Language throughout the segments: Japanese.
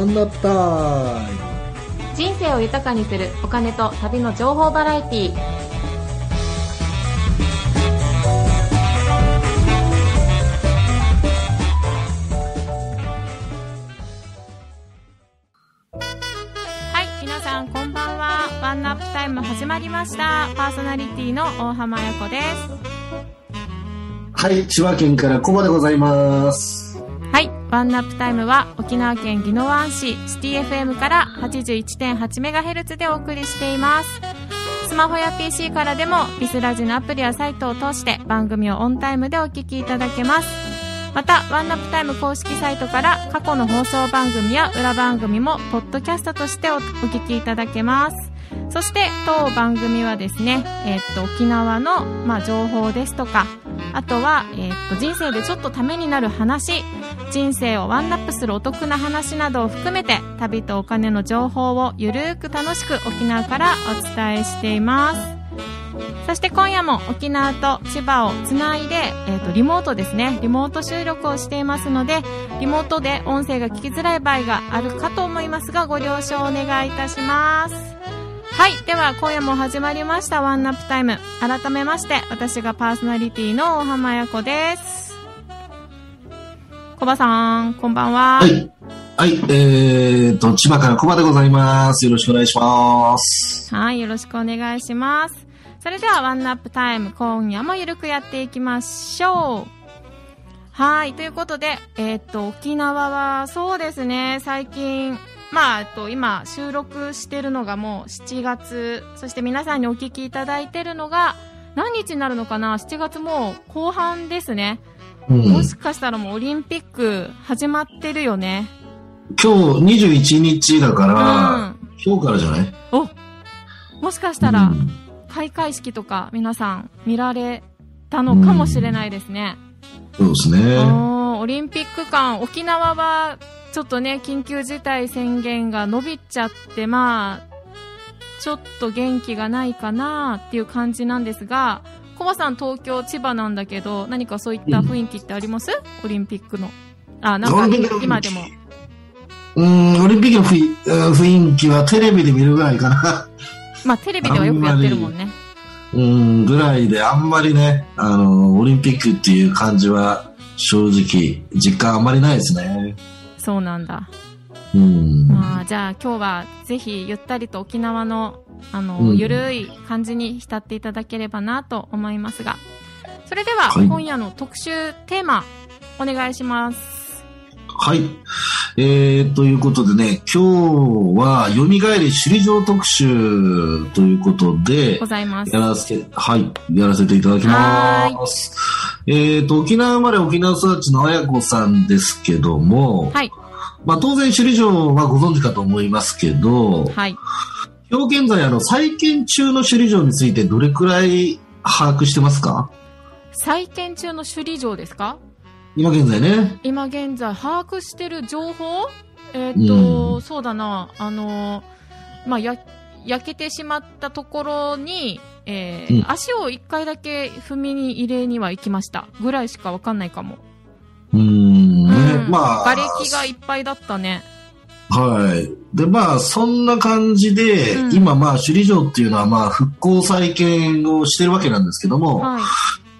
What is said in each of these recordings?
ワンナップタイム人生を豊かにするお金と旅の情報バラエティー。はい皆さんこんばんは。ワンナップタイム始まりました。パーソナリティの大浜彩子です。はい千葉県からコバでございます。はいワンナップタイムは沖縄県宜野湾市シティ FM から 81.8MHz でお送りしています。スマホや PC からでもビスラジのアプリやサイトを通して番組をオンタイムでお聞きいただけます。またワンナップタイム公式サイトから過去の放送番組や裏番組もポッドキャストとしておお聞きいただけます。そして当番組はですね、えーっと沖縄の、まあ、情報ですとかあとは、えーっと人生でちょっとためになる話人生をワンナップするお得な話などを含めて旅とお金の情報をゆるーく楽しく沖縄からお伝えしています。そして今夜も沖縄と千葉をつないで、えー、とリモートですね。リモート収録をしていますのでリモートで音声が聞きづらい場合があるかと思いますがご了承お願いいたします。はい。では今夜も始まりましたワンナップタイム。改めまして私がパーソナリティの大浜彩子です。コバさんこんばんははいはいえーと千葉からコバでございますよろしくお願いしますはい、よろしくお願いします。それではワンナップタイム、今夜もゆるくやっていきましょう。はい、ということで、えーっと、沖縄はそうですね、最近、まあ、えっと、今、収録してるのがもう7月、そして皆さんにお聞きいただいてるのが、何日になるのかな ?7 月もう後半ですね。うん。もしかしたらもうオリンピック始まってるよね。今日21日だから、うん。今日からじゃない？おもしかしたら、うん。開会式とか皆さん見られたのかもしれないですね。そうですね。オリンピック間、沖縄はちょっとね、緊急事態宣言が伸びちゃって、まあ、ちょっと元気がないかなっていう感じなんですが、コバさん東京、千葉なんだけど、何かそういった雰囲気ってあります、オリンピックの。あ、なんか今でも。うんオリンピックの雰囲うん雰囲気はテレビで見るぐらいかなまあテレビではよくやってるもんね。うん、ぐらいで、あんまりね、あの、オリンピックっていう感じは、正直、実感あんまりないですね。そうなんだ。うん。まあ、じゃあ今日はぜひゆったりと沖縄のあの、うん。ゆるい感じに浸っていただければなと思いますが。それでは、はい。今夜の特集テーマお願いします。はい。えー、ということでね、今日は、蘇り首里城特集ということでご、ざいます。やらせて、はい、やらせていただきます。えーと、沖縄生まれ沖縄育ちの綾子さんですけども、はい。まあ当然首里城はご存知かと思いますけど、はい今日現在、あの、再建中の首里城についてどれくらい把握してますか？再建中の首里城ですか？今現在ね。今現在把握してる情報？えっ、と、うん。そうだな。あのまあや焼けてしまったところに、えーうん。足を一回だけ踏みに入れには行きました。ぐらいしかわかんないかも。うーん、ね。うん。まあ。瓦礫がいっぱいだったね。はい。で、まあ、そんな感じで、うん今、まあ、首里城っていうのは、まあ、復興再建をしてるわけなんですけども、はい。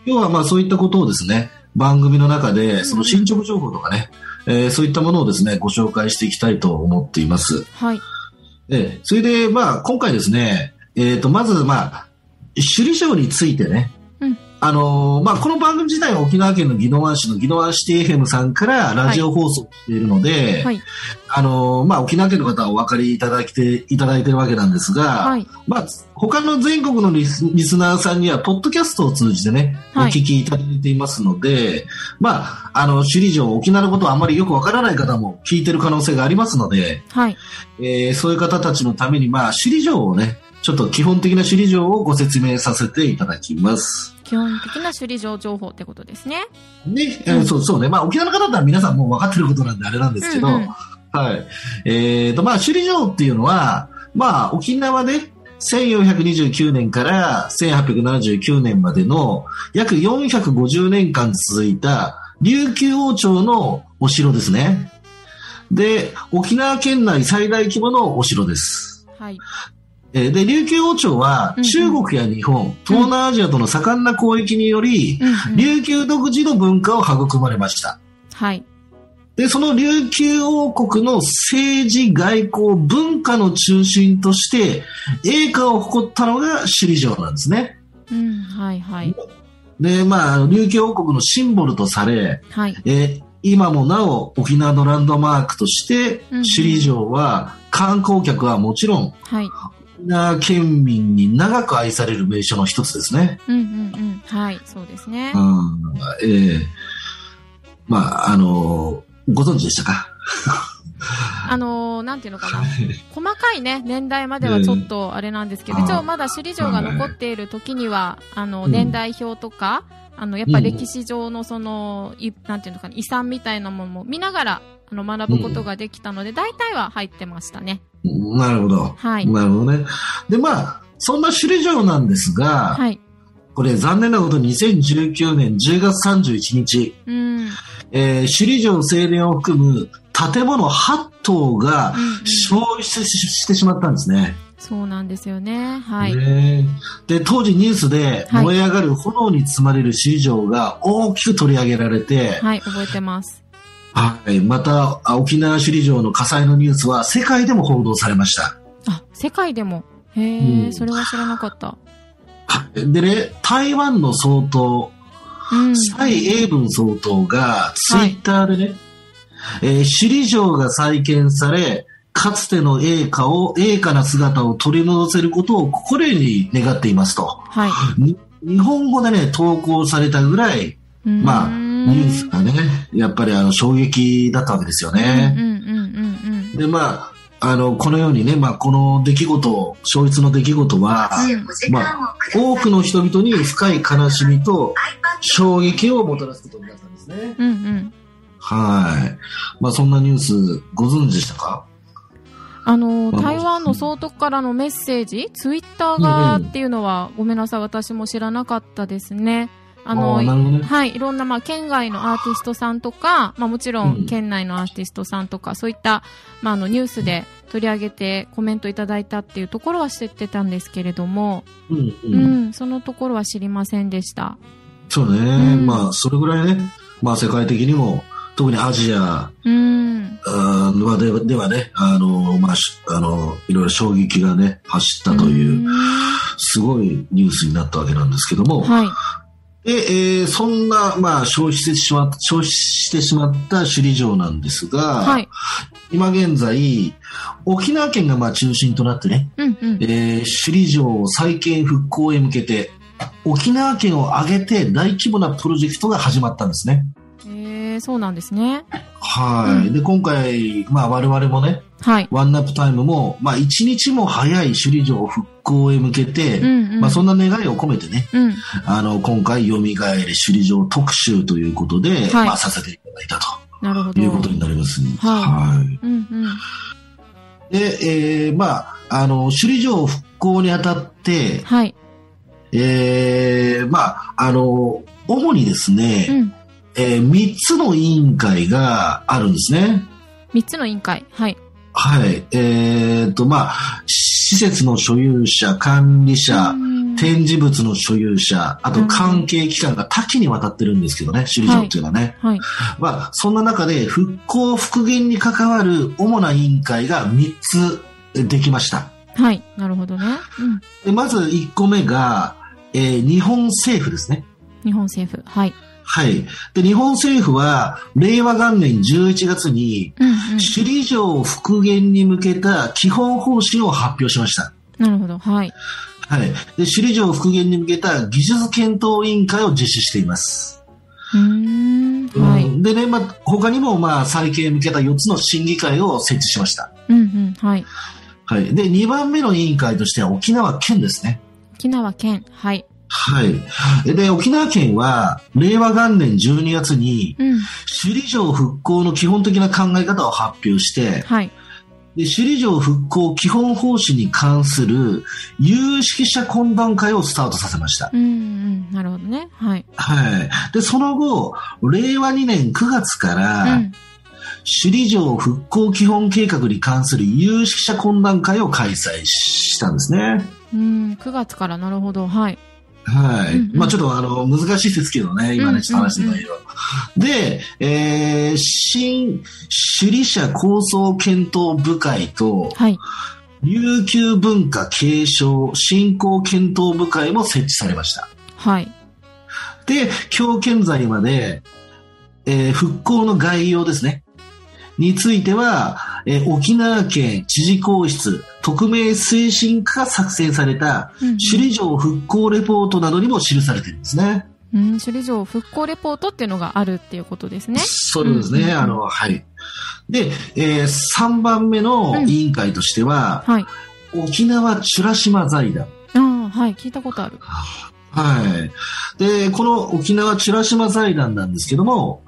要は、まあ、そういったことをですね、番組の中んで、その進捗情報とかね、えーそういったものをですね、ご紹介していきたいと思っています。はい。で、それで、まあ、今回ですね、えっ、と、まず、まあ、首里城についてね、うんあのーまあ、この番組自体は沖縄県の宜野湾市の宜野湾シティ FM さんからラジオ放送しているので、はい。あのーまあ、沖縄県の方はお分かりいただきて、いただいてるわけなんですが、はい。まあ、他の全国のリスリスナーさんには、ポッドキャストを通じてね、おはい聞きいただいていますので、まあ、あの、首里城、沖縄のことはあまりよくわからない方も聞いてる可能性がありますので、はい。えーそういう方たちのために、まあ、首里城をね、ちょっと基本的な首里城をご説明させていただきます。基本的な首里城情報ってことですね。ね、えーそうそうね。まあ、沖縄の方だったら皆さんもう分かってることなんであれなんですけど、うんうんはい。えーと、まあ、首里城っていうのは、まあ、沖縄で1429年から1879年までの約450年間続いた琉球王朝のお城ですね。で、沖縄県内最大規模のお城です。はい。えーで、琉球王朝はうんうん中国や日本、東南アジアとの盛んな交易により、うんうん琉球独自の文化を育まれました。はい。で、その琉球王国の政治、外交、文化の中心として、栄華を誇ったのが首里城なんですね。うん。はい。はい。で、まあ、琉球王国のシンボルとされ、はい。えー今もなお沖縄のランドマークとして、うんうん首里城は観光客はもちろん、はい。沖縄県民に長く愛される名所の一つですね。うんうんうん。はい。そうですねう。ん、ええまあ、あのご存知でしたか？あのーなんていうのかな。細かいね、年代まではちょっとあれなんですけど、うん一応まだ首里城が残っている時には、あの、うん年代表とか、あの、やっぱ歴史上のその、いなんていうのかな、遺産みたいなものも見ながら、あの、学ぶことができたので、大体は入ってましたね。なるほど。はい。なるほどね。で、まあ、そんな首里城なんですが、はい。これ残念なことに2019年10月31日、うん。えー首里城正殿を含む建物8棟がうんうん消失ししてしまったんですね。そうなんですよね。はい。ねで、当時ニュースではい燃え上がる炎に包まれる首里城が大きく取り上げられて、はい、覚えてます。はい、またあ沖縄首里城の火災のニュースは世界でも報道されました。あ、世界でも？へえ、うんそれは知らなかった。はいでね、台湾の総統、うん。蔡英文総統がツイッターでね、えー首里城が再建され、かつての栄華を、栄華な姿を取り戻せることを心に願っていますと。はい。に日本語でね、投稿されたぐらい、まあ、ニュースがね、やっぱりあの衝撃だったわけですよね。うんうんうんうんで、まあ、あの、このようにね、まあ、この出来事、消失の出来事は、まあ、多くの人々に深い悲しみと衝撃をもたらすことになったんですね。うん。うんうん。はい。まあ、そんなニュースご存知でしたか？あの、まあ台湾の総督からのメッセージ、ツイッターがっていうのは、ごめんなさい、私も知らなかったですね。あの、あはい、いろんな、まあ、県外のアーティストさんとか、まあ、もちろうんん、県内のアーティストさんとか、そういった、まあ、あの、ニュースで取り上げてコメントいただいたっていうところは知ってたんですけれども、うん、う、うんん。そのところは知りませんでした。そうね。うんまあ、それぐらいね、まあ、世界的にも、特にアジアうん。あーでではね、あの、まあ、しあの、いろいろ衝撃がね、走ったという、すごいニュースになったわけなんですけども、はい。で、えーそんな、まあ、消費してしまっ消費してしまった首里城なんですが、はい。今現在、沖縄県がまあ中心となってね、うんうん。えー首里城再建復興へ向けて、沖縄県を挙げて大規模なプロジェクトが始まったんですね。えー、そうなんですね。はい。うんで、今回、まあ我々もね、はい。ワンナップタイムも、まあ一日も早い首里城復興へ向けて、うんうん。まあそんな願いを込めてね、うん。あの、今回、蘇れ首里城特集ということで、はいまあさせていただいたなるほど。ということになります。はいはいうんうん。で、えーまあ、あの、首里城復興にあたって、はい。えーまあ、あの、主にですね、うん。えー、3つの委員会があるんですね。三つの委員会。はい。はい。えーと、まあ、施設の所有者、管理者、うん展示物の所有者、あと関係機関が多岐にわたってるんですけどね、首里城っていうのはね。はい。まあ、そんな中で復興復元に関わる主な委員会が3つできました。はい。なるほどね。うん。でまず1個目が、えー日本政府ですね。日本政府。はい。はい。で、日本政府は、令和元年11月に、うんうん。首里城復元に向けた基本方針を発表しました。なるほど。はい。はい。で、首里城復元に向けた技術検討委員会を実施しています。うーん。はい。うんでね、まあ、他にも、まあ、再建に向けた4つの審議会を設置しました。うんうん。はい。はい。で、2番目の委員会としては沖縄県ですね。沖縄県。はい。はい。で、沖縄県は、令和元年12月に、うん。首里城復興の基本的な考え方を発表して、はい。で首里城復興基本方針に関する有識者懇談会をスタートさせました。うんうん。なるほどね。はい。はい。で、その後、令和2年9月かうら、ん。首里城復興基本計画に関する有識者懇談会を開催したんですね。うん、9月からなるほど。はい。はい。うんうんまあちょっとあの、難しいですけどね、今ね、ちょっと話してたけど。で、えー、新首里者構想検討部会と、はい。琉球文化継承振興検討部会も設置されました。はい。で、今日現在まで、えー復興の概要ですね。については、えー沖縄県知事公室特命推進課が作成されたうんうん首里城復興レポートなどにも記されてるんですね。うん、首里城復興レポートっていうのがあるっていうことですね。そうですね。うんうんうんあの、はい。で、え3番目の委員会としては、はい。沖縄美ら島財団。ああ、はい。聞いたことある。はい。で、この沖縄美ら島財団なんですけども、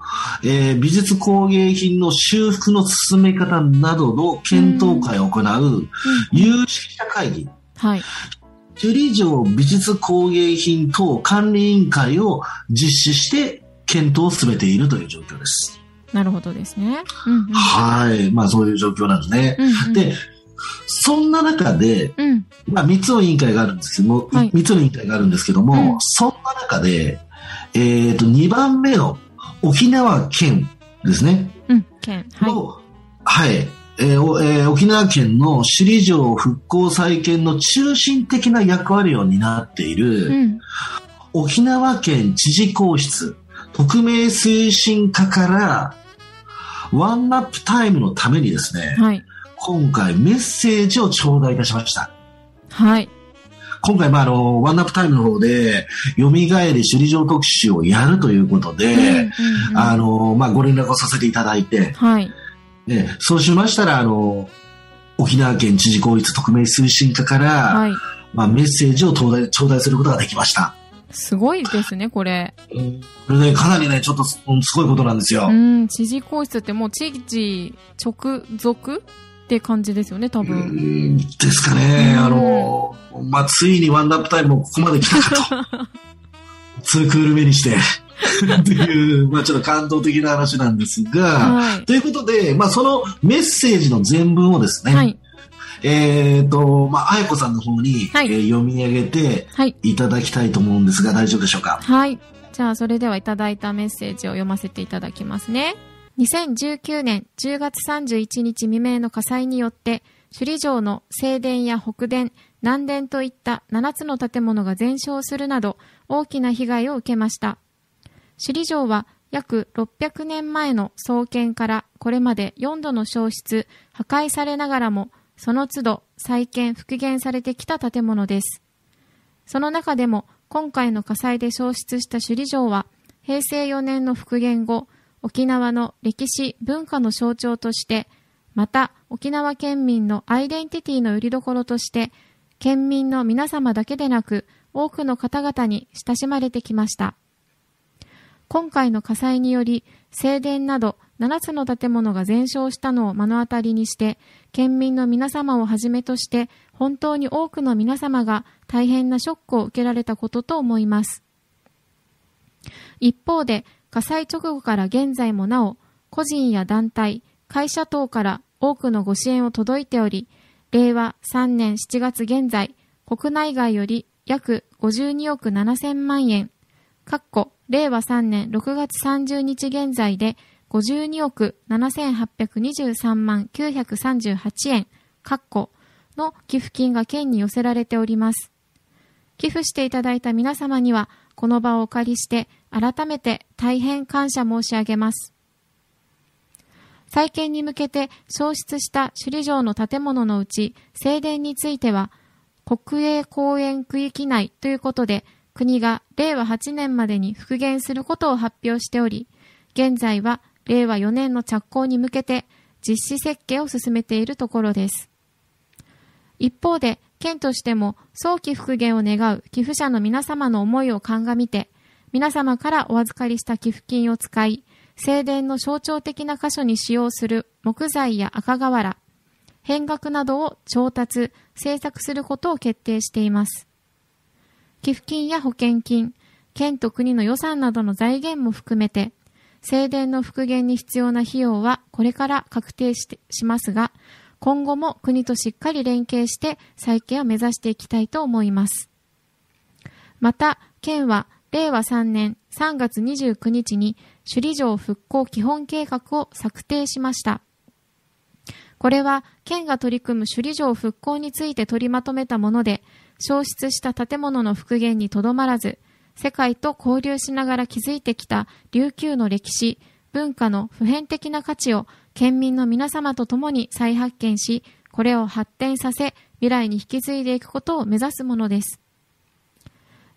えー美術工芸品の修復の進め方などの検討会を行ううん。有識者会議、はい。首里城美術工芸品等管理委員会を実施して検討を進めているという状況です。なるほどですね。うんうん。はい。まあそういう状況なんですね。うんうん、で、そんな中で、うん。まあ3つの委員会があるんですけども、はい3つの委員会があるんですけども、うんそんな中で、えっ、と、2番目の沖縄県ですね。うん。県。はい。のはい。えーおえー沖縄県の首里城復興再建の中心的な役割を担っている、うん。沖縄県知事公室特命推進課からワンナップタイムのためにですね、はい。今回メッセージを頂戴いたしました。はい。今回、まあ、あの、ワンナップタイムの方で、蘇り首里城特集をやるということで、うんうんうんあの、まあ、ご連絡をさせていただいて、はい。ね、そうしましたら、あの、沖縄県知事公立特命推進課から、はい。まあ、メッセージを頂戴頂戴することができました。すごいですね、これ。これね、かなりね、ちょっとすすごいことなんですよ。うん。知事公室ってもう知事直属って感じですよね、多う分。んですかね。うんあの、まあ、ついにワンナップタイムもここまで来たかと。ツークール目にして。っていう、まあ、ちょっと感動的な話なんですが、はい。ということで、まあ、そのメッセージの全文をですね、はい。えっ、と、まあ、あやこさんの方に、はいえー読み上げてはい。いただきたいと思うんですが、大丈夫でしょうか？はい。じゃあ、それではいただいたメッセージを読ませていただきますね。2019年10月31日未明の火災によって、首里城の正殿や北殿、南殿といった7つの建物が全焼するなど、大きな被害を受けました。首里城は約600年前の創建からこれまで4度の消失、破壊されながらも、その都度再建、復元されてきた建物です。その中でも今回の火災で消失した首里城は平成4年の復元後沖縄の歴史文化の象徴としてまた沖縄県民のアイデンティティの拠り所として県民の皆様だけでなく多くの方々に親しまれてきました今回の火災により正殿など7つの建物が全焼したのを目の当たりにして県民の皆様をはじめとして本当に多くの皆様が大変なショックを受けられたことと思います。一方で火災直後から現在もなお個人や団体、会社等から多くのご支援を届いており、令和3年7月現在、国内外より約52億7000万円、かっこ令和3年6月30日現在で52億7823万938円、かっこの寄付金が県に寄せられております。寄付していただいた皆様には、この場をお借りして、改めて大変感謝申し上げます。再建に向けて消失した首里城の建物のうち、正殿については、国営公園区域内ということで、国が令和8年までに復元することを発表しており、現在は令和4年の着工に向けて実施設計を進めているところです。一方で、県としても早期復元を願う寄付者の皆様の思いを鑑みて、皆様からお預かりした寄付金を使い、正殿の象徴的な箇所に使用する木材や赤瓦、変額などを調達、制作することを決定しています。寄付金や保険金、県と国の予算などの財源も含めて、正殿の復元に必要な費用はこれから確定してしますが、今後も国としっかり連携して再建を目指していきたいと思います。また、県は令和3年3月29日に首里城復興基本計画を策定しました。これは県が取り組む首里城復興について取りまとめたもので、消失した建物の復元にとどまらず、世界と交流しながら築いてきた琉球の歴史、文化の普遍的な価値を県民の皆様と共に再発見し、これを発展させ、未来に引き継いでいくことを目指すものです。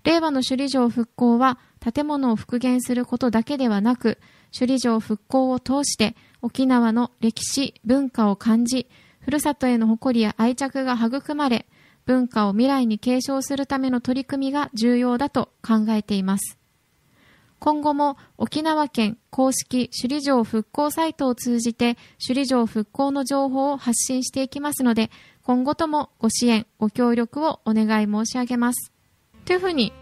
令和の首里城復興は建物を復元することだけではなく、首里城復興を通して沖縄の歴史、文化を感じ、ふるさとへの誇りや愛着が育まれ、文化を未来に継承するための取り組みが重要だと考えています。今後も沖縄県公式首里城復興サイトを通じて首里城復興の情報を発信していきますので、今後ともご支援、ご協力をお願い申し上げます。というふうに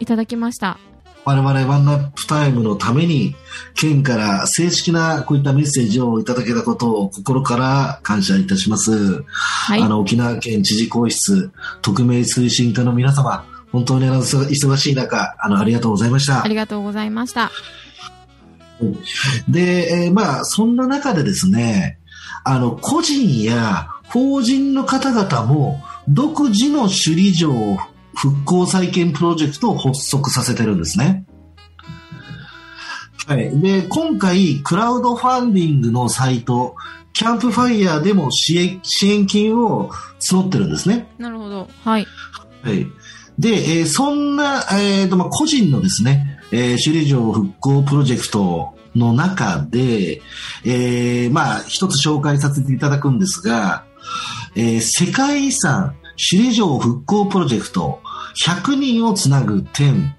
いただきました。我々ワンナップタイムのために、県から正式なこういったメッセージをいただけたことを心から感謝いたします。はい、あの、沖縄県知事公室特命推進課の皆様、本当に忙しい中、あの、ありがとうございました。ありがとうございました。で、えー、まあ、そんな中でですね、あの、個人や法人の方々も独自の首里城を復興再建プロジェクトを発足させてるんですね。はい。で、今回、クラウドファンディングのサイト、キャンプファイヤーでも支援支援金を募ってるんですね。なるほど。はい。はい。で、えー、そんな、えーとまあ、個人のですね、えー、首里城復興プロジェクトの中で、えー、まあ、一つ紹介させていただくんですが、えー、世界遺産首里城復興プロジェクト100人をつなぐ点、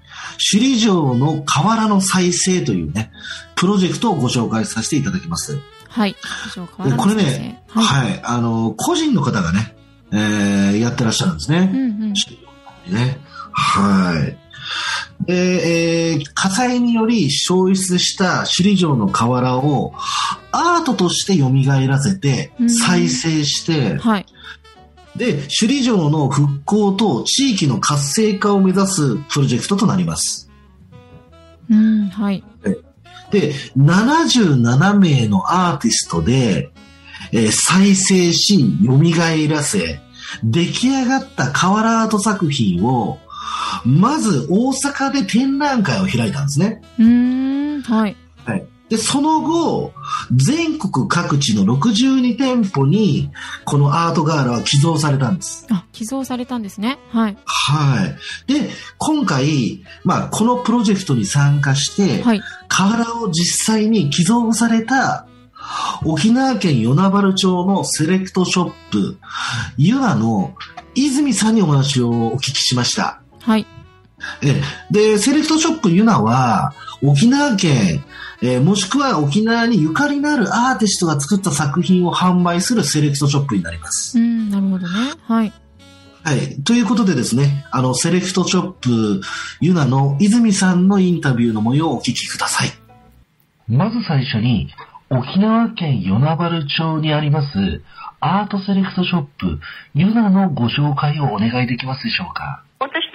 首里城の河原の再生というね、プロジェクトをご紹介させていただきます。はい。これね、はい、はい、あの、個人の方がね、えー、やってらっしゃるんですね。うんうん、ね。はい。で、えー、火災により消失した首里城の河原をアートとして蘇らせて、再生して、はい、で、首里城の復興と地域の活性化を目指すプロジェクトとなります。うん、はい。で、77名のアーティストで、えー、再生し、蘇らせ、出来上がった瓦アート作品を、まず大阪で展覧会を開いたんですね。うん、はい。はい。で、その後、全国各地の62店舗に、このアートガーラは寄贈されたんです。あ、寄贈されたんですね。はい。はい。で、今回、まあ、このプロジェクトに参加して、はい。瓦を実際に寄贈された、沖縄県与那原町のセレクトショップ、ユアの泉さんにお話をお聞きしました。はい。え、で、セレクトショップユナは、沖縄県えー、もしくは沖縄にゆかりのあるアーティストが作った作品を販売するセレクトショップになります。うん、なるほどね。はい。はい。ということでですね、あの、セレクトショップユナの泉さんのインタビューの模様をお聞きください。まず最初に、沖縄県与那原町にあります、アートセレクトショップユナのご紹介をお願いできますでしょうか？私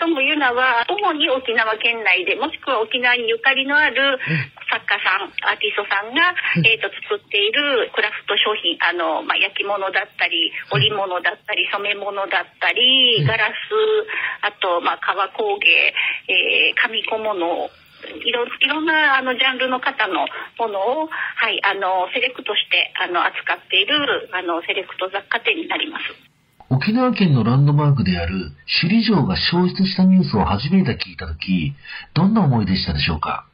ともユナは主に沖縄県内でもしくは沖縄にゆかりのある作家さんアーティストさんが、えーと、作っているクラフト商品あの、まあ、焼き物だったり織物だったり染め物だったりガラスあと、まあ、革工芸、えー、紙小物いろいろんなあのジャンルの方のものを、はい、あのセレクトしてあの扱っているあのセレクト雑貨店になります。沖縄県のランドマークである首里城が消失したニュースを初めて聞いたとき、どんな思いでしたでしょうか？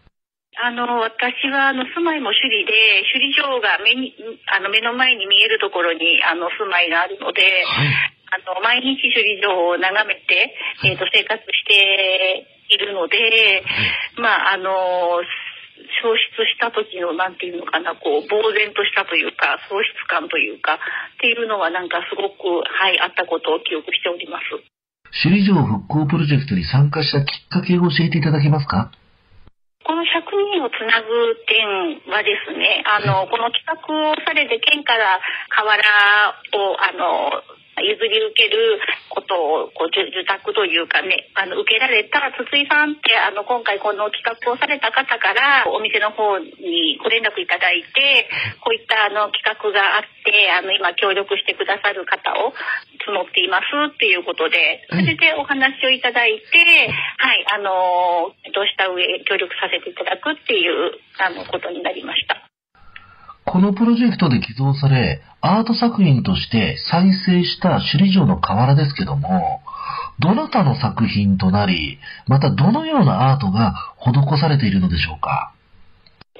あの、私は、あの、住まいも首里で、首里城が目に、あの、目の前に見えるところに、あの、住まいがあるので、はい、あの、毎日首里城を眺めて、えっ、ー、と、生活しているので、はい、まあ、あの、消失した時のなんていうのかなこう呆然としたというか喪失感というかっていうのはなんかすごくはいあったことを記憶しております。首里城復興プロジェクトに参加したきっかけを教えていただけますか？この100人をつなぐ点はですね、あの、この企画をされて県から河原を、あの、譲り受けることをこう受託というかねあの受けられた筒井さんってあの今回この企画をされた方からお店の方にご連絡いただいてこういったあの企画があってあの今協力してくださる方を募っていますっていうことでそれでお話をいただいてはいあのどうした上協力させていただくっていうあのことになりました。このプロジェクトで寄贈され、アート作品として再生した首里城の河原ですけども、どなたの作品となり、またどのようなアートが施されているのでしょうか？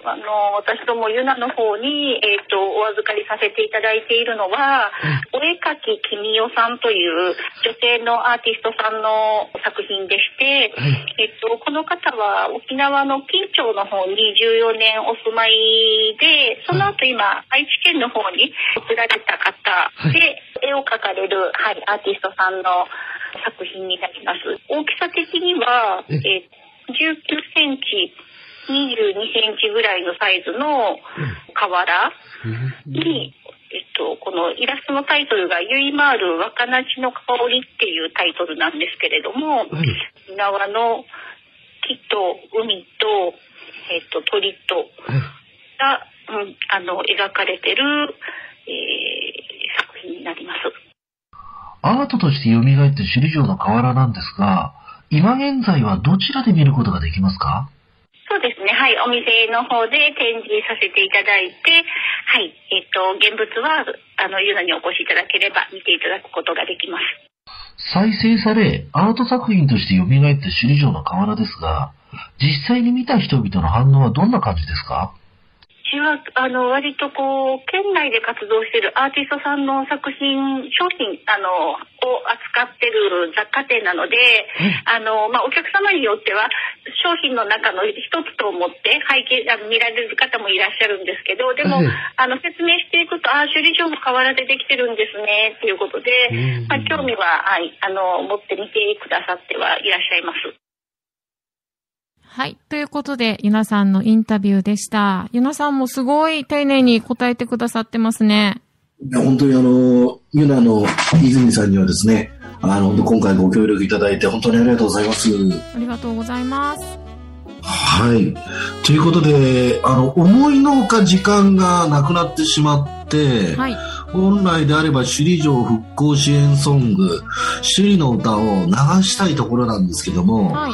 あの私どもユナの方に、えー、とお預かりさせていただいているのは、お絵かききみよさんという女性のアーティストさんの作品でして、えっとこの方は沖縄の金町の方に14年お住まいでその後今愛知県の方に移られた方で、絵を描かれる、はい、アーティストさんの作品になります。大きさ的には、えー19センチ22センチぐらいのサイズの瓦に、えっと、このイラストのタイトルが「ゆいまーる若菜ちの香り」っていうタイトルなんですけれども、沖縄の木と海と、えっと、鳥とが、うん、あの描かれてる、えー作品になります。アートとして蘇って首里城の河原なんですが、今現在はどちらで見ることができますか？ですね。はい。お店の方で展示させていただいて、はい。えっ、と、現物は、あの、ユナにお越しいただければ見ていただくことができます。再生され、アート作品として蘇った首里城の河原ですが、実際に見た人々の反応はどんな感じですか？ちは、あの、割とこう、県内で活動しているアーティストさんの作品、商品、あの、を扱ってる雑貨店なので、あの、まあ、お客様によっては、商品の中の一つと思って拝見、あの見られる方もいらっしゃるんですけど、でも、はい。あの、説明していくと、ああ、首里城も河原でできてるんですね、っていうことで、まあ、興味は、はい、あの、持って見てくださってはいらっしゃいます。はい。ということで、ゆなさんのインタビューでした。ゆなさんもすごい丁寧に答えてくださってますね。いや本当にあの、ユナの泉さんにはですね、あの、今回ご協力いただいて本当にありがとうございます。ありがとうございます。はい。ということで、あの、思いのほか時間がなくなってしまって、はい。本来であれば首里城復興支援ソング、首里の歌を流したいところなんですけども、はい。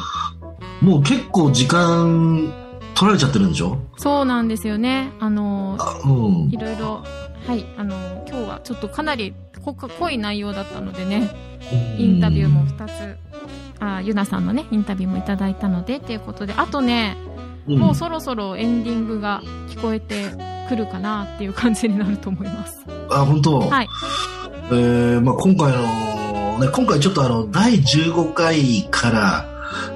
もう結構時間取られちゃってるんでしょ？そうなんですよね。あの、あうんい。ろいろ、はい。あの、今日はちょっとかなり濃い内容だったのでね、インタビューも2つ、あゆなさんのね、インタビューもいただいたので、っていうことで、あとね、うん、もうそろそろエンディングが聞こえてくるかなっていう感じになると思います。あ、本当？はい。えーまあ、今回の、ね、今回ちょっとあの、第15回から、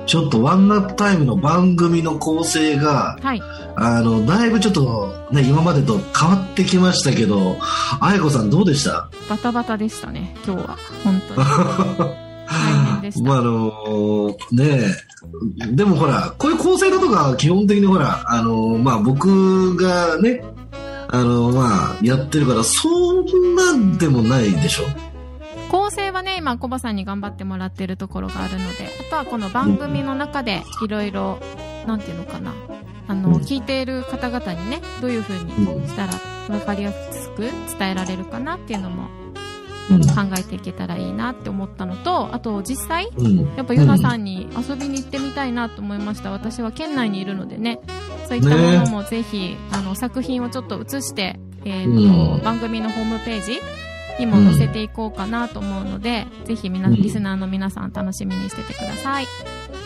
ちょっとワンナップタイムの番組の構成が、はい。あの、だいぶちょっとね、今までと変わってきましたけど、あやこさんどうでした？バタバタでしたね、今日は。本当に。まあ、あのねえでもほら、こういう構成だとか基本的にほら、あのまあ僕がね、あのまあやってるから、そんなんでもないでしょ。構成はね、今、コバさんに頑張ってもらってるところがあるので、あとはこの番組の中でいろいろ、なんていうのかな、あの、うん聞いている方々にね、どういう風にしたら分かりやすく伝えられるかなっていうのもうん。考えていけたらいいなって思ったのと、あと実際、うん。やっぱユナさんに遊びに行ってみたいなと思いました。私は県内にいるのでね、そういったものもぜひ、あの、作品をちょっと映して、えっ、と、うん番組のホームページにも載せていこうかなと思うので、ぜひ皆、うん。リスナーの皆さん楽しみにしててください。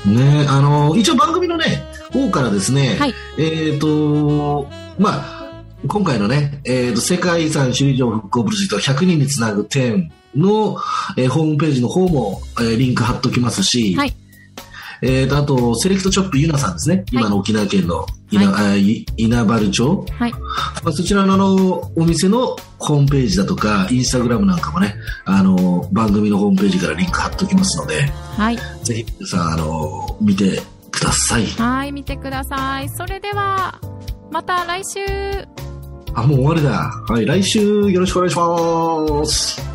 ねあの一応番組のね、方からですね、はい。えっ、と、まあ、今回のね、えっ、と、世界遺産首里城復興プロジェクト100人につなぐ点の、えーホームページの方も、えーリンク貼っときますし、はいえっ、と、あと、セレクトショップユナさんですね。今の沖縄県の稲,、あい稲原町。はい。まあ、そちらのあの、お店のホームページだとか、インスタグラムなんかもね、あの、番組のホームページからリンク貼っときますので、はい。ぜひ皆さん、あの、見てください。はい、見てください。それでは、また来週。あ、もう終わりだ。はい、来週よろしくお願いします。